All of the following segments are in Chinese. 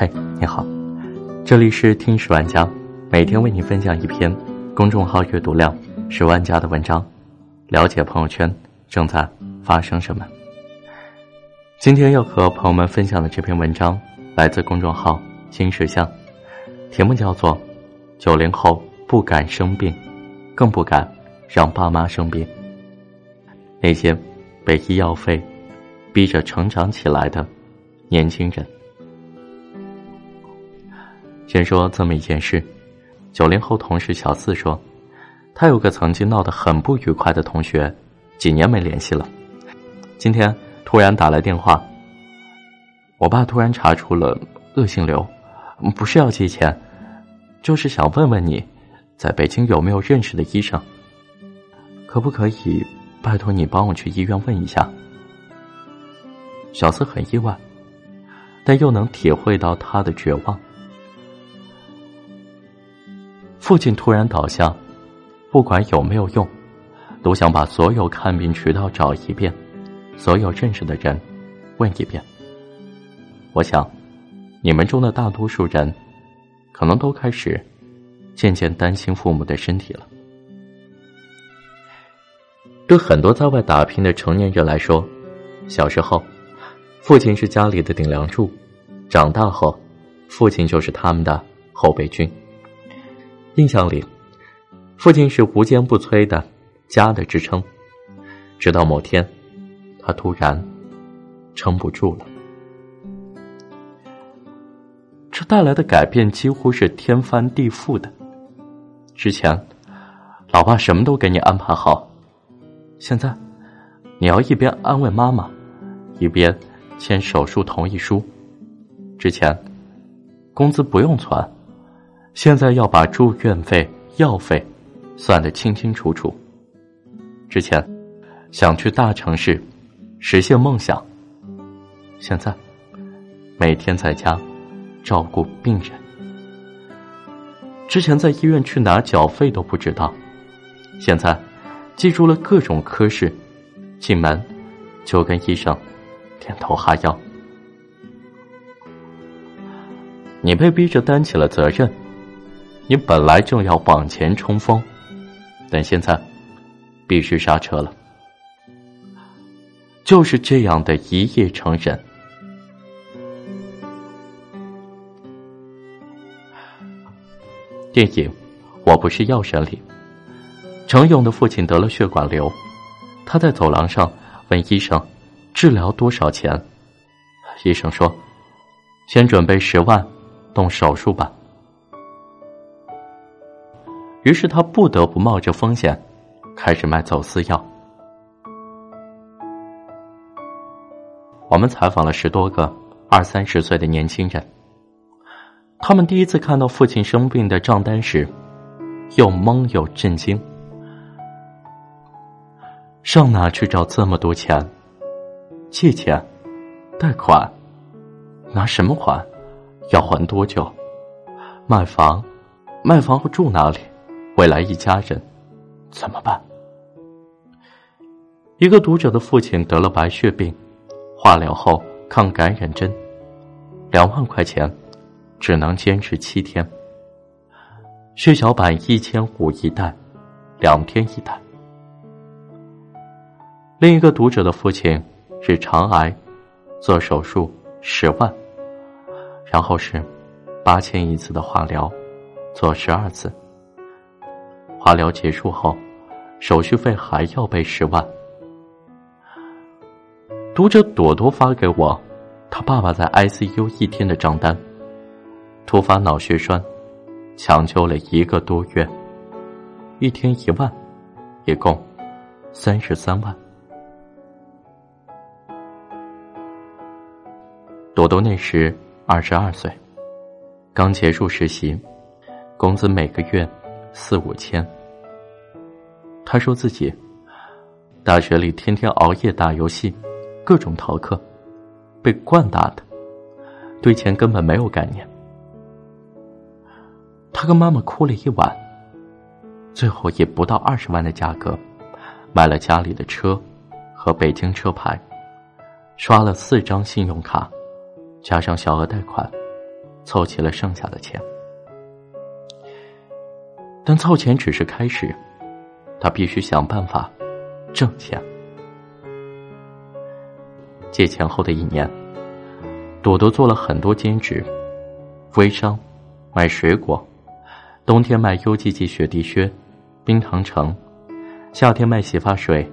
嘿，你好，这里是听十万家，每天为你分享一篇公众号阅读量十万加的文章，了解朋友圈正在发生什么。今天要和朋友们分享的这篇文章来自公众号金石相，题目叫做《九零后不敢生病，更不敢让爸妈生病》。那些被医药费逼着成长起来的年轻人，先说这么一件事：九零后同事小四说，他有个曾经闹得很不愉快的同学，几年没联系了。今天突然打来电话，我爸突然查出了恶性瘤，不是要借钱，就是想问问你，在北京有没有认识的医生，可不可以？拜托你帮我去医院问一下。小四很意外，但又能体会到他的绝望。父亲突然倒下，不管有没有用，都想把所有看病渠道找一遍，所有认识的人问一遍。我想，你们中的大多数人，可能都开始渐渐担心父母的身体了。对很多在外打拼的成年人来说，小时候，父亲是家里的顶梁柱；长大后，父亲就是他们的后备军。印象里，父亲是无坚不摧的家的支撑。直到某天，他突然撑不住了，这带来的改变几乎是天翻地覆的。之前，老爸什么都给你安排好。现在，你要一边安慰妈妈，一边签手术同意书。之前，工资不用存，现在要把住院费、药费算得清清楚楚。之前，想去大城市实现梦想，现在，每天在家照顾病人。之前在医院去哪缴费都不知道，现在。记住了各种科室，进门就跟医生点头哈腰。你被逼着担起了责任，你本来正要往前冲锋，但现在必须刹车了。就是这样的一夜成人。电影《我不是药神》里。程勇的父亲得了血管瘤，他在走廊上问医生：“治疗多少钱？”医生说：“先准备十万，动手术吧。”于是他不得不冒着风险，开始卖走私药。我们采访了十多个二三十岁的年轻人，他们第一次看到父亲生病的账单时，又懵又震惊。上哪去找这么多钱？借钱、贷款，拿什么还？要还多久？卖房，卖房后住哪里？未来一家人怎么办？一个读者的父亲得了白血病，化疗后抗感染针，两万块钱，只能坚持七天。血小板一千五一袋，两天一袋。另一个读者的父亲是肠癌，做手术十万，然后是八千一次的化疗，做十二次。化疗结束后，手续费还要备十万。读者朵朵发给我，他爸爸在 ICU 一天的账单：突发脑血栓，抢救了一个多月，一天一万，一共三十三万。朵朵那时二十二岁，刚结束实习，工资每个月四五千。他说自己大学里天天熬夜打游戏，各种逃课，被惯大的，对钱根本没有概念。他跟妈妈哭了一晚，最后以不到二十万的价格买了家里的车和北京车牌，刷了四张信用卡。加上小额贷款，凑齐了剩下的钱。但凑钱只是开始，他必须想办法挣钱。借钱后的一年，朵朵做了很多兼职，微商，卖水果，冬天卖 UGG 雪地靴、冰糖橙，夏天卖洗发水、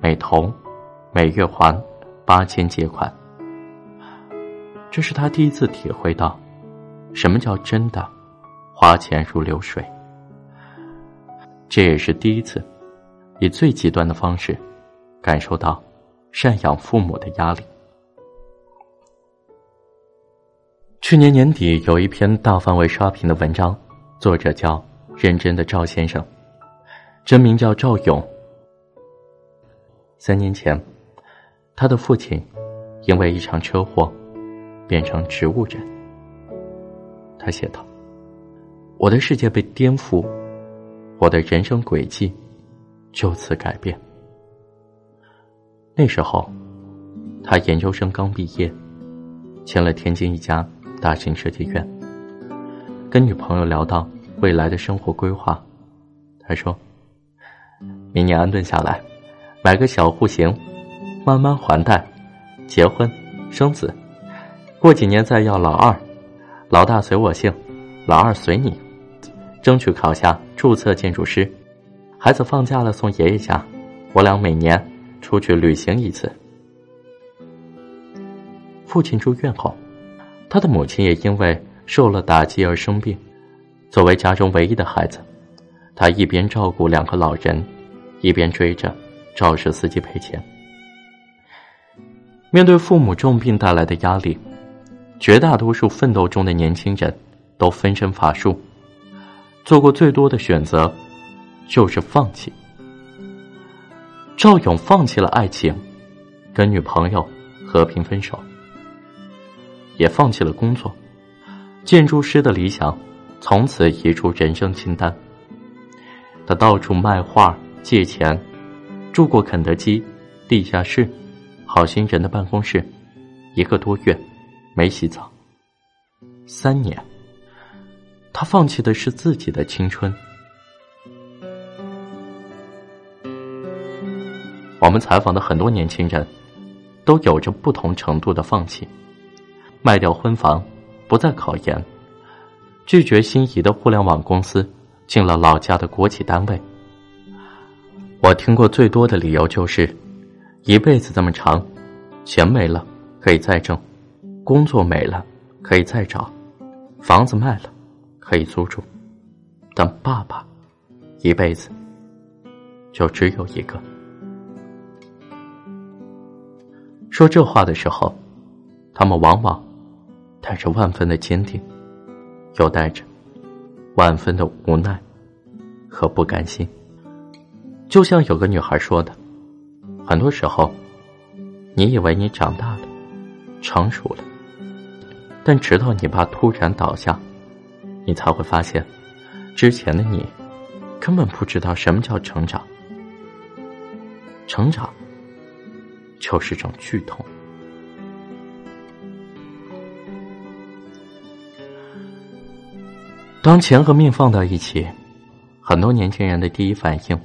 美瞳，每月还八千借款。这是他第一次体会到，什么叫真的花钱如流水。这也是第一次，以最极端的方式，感受到赡养父母的压力。去年年底有一篇大范围刷屏的文章，作者叫认真的赵先生，真名叫赵勇。三年前，他的父亲因为一场车祸变成植物人。他写道：“我的世界被颠覆。”我的人生轨迹就此改变。那时候，他研究生刚毕业，签了天津一家大型设计院。跟女朋友聊到未来的生活规划，他说：“明年安顿下来，买个小户型，慢慢还贷，结婚生子，过几年再要老二，老大随我姓，老二随你。”争取考下注册建筑师，孩子放假了送爷爷家，我俩每年出去旅行一次。父亲住院后，他的母亲也因为受了打击而生病。作为家中唯一的孩子，他一边照顾两个老人，一边追着肇事司机赔钱。面对父母重病带来的压力，绝大多数奋斗中的年轻人都分身乏术。做过最多的选择，就是放弃。赵勇放弃了爱情，跟女朋友和平分手，也放弃了工作，建筑师的理想从此移出人生清单。他到处卖画、借钱，住过肯德基、地下室、好心人的办公室，一个多月没洗澡，三年。他放弃的是自己的青春。我们采访的很多年轻人，都有着不同程度的放弃：卖掉婚房，不再考研，拒绝心仪的互联网公司，进了老家的国企单位。我听过最多的理由就是：一辈子这么长，钱没了可以再挣，工作没了可以再找，房子卖了。可以租住，但爸爸一辈子就只有一个。说这话的时候，他们往往带着万分的坚定，又带着万分的无奈和不甘心。就像有个女孩说的：“很多时候，你以为你长大了，成熟了，但直到你爸突然倒下。”你才会发现，之前的你根本不知道什么叫成长。成长就是种剧痛。当钱和命放到一起，很多年轻人的第一反应，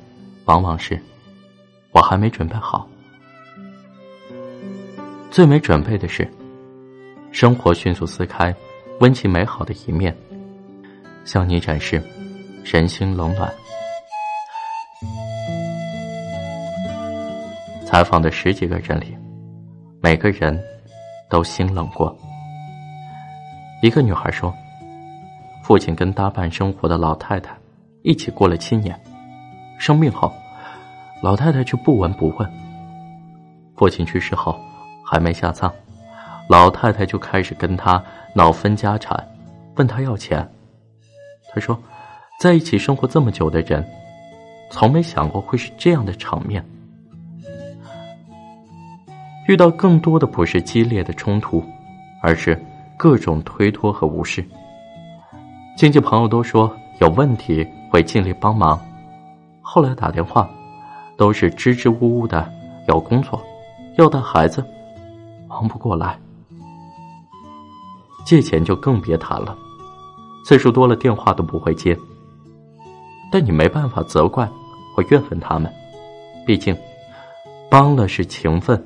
往往是“我还没准备好”。最没准备的是，生活迅速撕开温情美好的一面。向你展示人心冷暖。采访的十几个人里，每个人都心冷过。一个女孩说：“父亲跟搭伴生活的老太太一起过了七年，生病后，老太太却不闻不问。父亲去世后，还没下葬，老太太就开始跟他闹分家产，问他要钱。”他说：“在一起生活这么久的人，从没想过会是这样的场面。遇到更多的不是激烈的冲突，而是各种推脱和无视。亲戚朋友都说有问题会尽力帮忙，后来打电话，都是支支吾吾的要工作，要带孩子，忙不过来。借钱就更别谈了，次数多了电话都不会接。但你没办法责怪或怨恨他们，毕竟帮了是情分，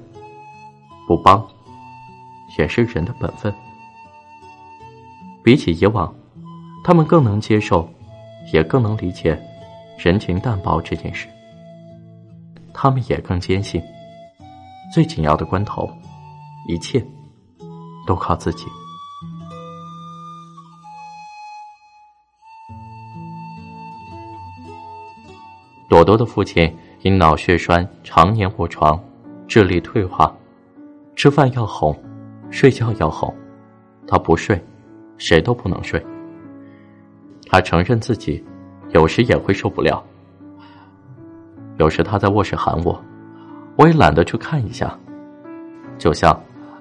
不帮也是人的本分。比起以往，他们更能接受，也更能理解人情淡薄这件事。他们也更坚信，最紧要的关头，一切都靠自己。朵朵的父亲因脑血栓常年卧床，智力退化，吃饭要哄，睡觉要哄，他不睡，谁都不能睡。他承认自己有时也会受不了，有时他在卧室喊我，我也懒得去看一下，就像《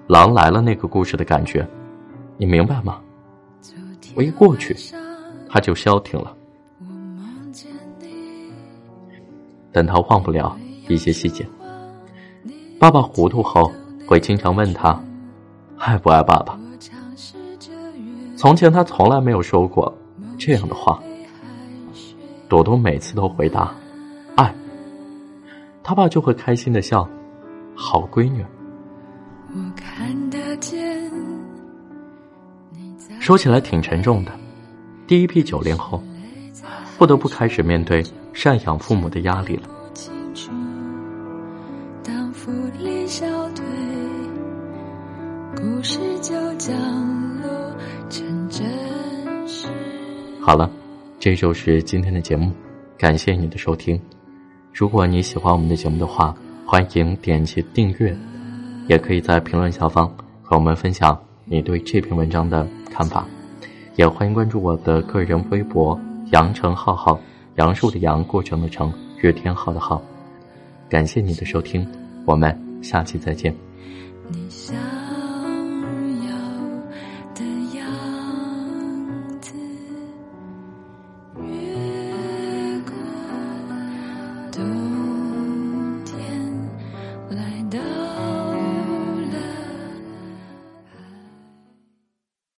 狼来了》那个故事的感觉，你明白吗？我一过去，他就消停了。但他忘不了一些细节。爸爸糊涂后，会经常问他：“爱不爱爸爸？”从前他从来没有说过这样的话。朵朵每次都回答：“爱。”他爸就会开心的笑：“好闺女。”说起来挺沉重的，第一批九零后，不得不开始面对。赡养父母的压力了。好了，这就是今天的节目，感谢你的收听。如果你喜欢我们的节目的话，欢迎点击订阅，也可以在评论下方和我们分享你对这篇文章的看法，也欢迎关注我的个人微博“阳城浩浩”。杨树的杨，过程的程，日天浩的浩，感谢你的收听，我们下期再见。